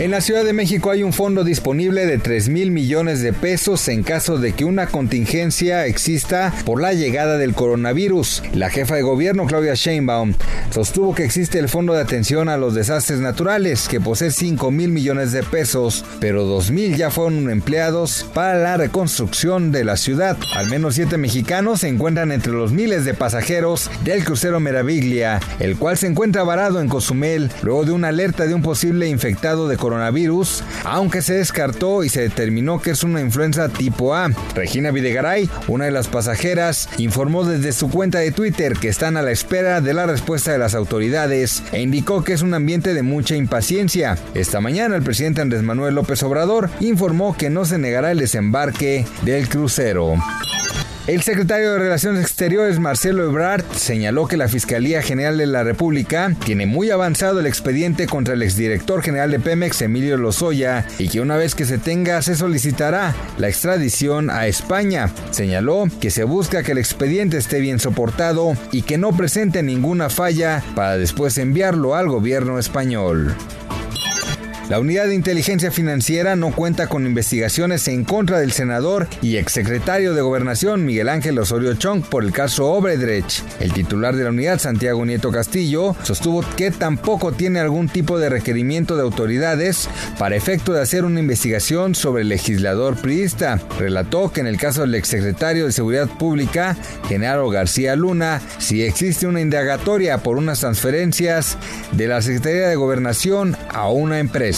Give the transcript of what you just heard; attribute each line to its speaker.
Speaker 1: En la Ciudad de México hay un fondo disponible de 3 mil millones de pesos en caso de que una contingencia exista por la llegada del coronavirus. La jefa de gobierno, Claudia Sheinbaum, sostuvo que existe el Fondo de Atención a los Desastres Naturales, que posee 5 mil millones de pesos, pero 2 mil ya fueron empleados para la reconstrucción de la ciudad. Al menos 7 mexicanos se encuentran entre los miles de pasajeros del crucero Meraviglia, el cual se encuentra varado en Cozumel luego de una alerta de un posible infectado de coronavirus coronavirus, aunque se descartó y se determinó que es una influenza tipo A. Regina Videgaray, una de las pasajeras, informó desde su cuenta de Twitter que están a la espera de la respuesta de las autoridades e indicó que es un ambiente de mucha impaciencia. Esta mañana el presidente Andrés Manuel López Obrador informó que no se negará el desembarque del crucero. El secretario de Relaciones Exteriores, Marcelo Ebrard, señaló que la Fiscalía General de la República tiene muy avanzado el expediente contra el exdirector general de Pemex, Emilio Lozoya, y que una vez que se tenga se solicitará la extradición a España. Señaló que se busca que el expediente esté bien soportado y que no presente ninguna falla para después enviarlo al gobierno español. La Unidad de Inteligencia Financiera no cuenta con investigaciones en contra del senador y exsecretario de Gobernación Miguel Ángel Osorio Chong por el caso Obredrech. El titular de la unidad, Santiago Nieto Castillo, sostuvo que tampoco tiene algún tipo de requerimiento de autoridades para efecto de hacer una investigación sobre el legislador priista. Relató que en el caso del exsecretario de Seguridad Pública, Genaro García Luna, si existe una indagatoria por unas transferencias de la Secretaría de Gobernación a una empresa.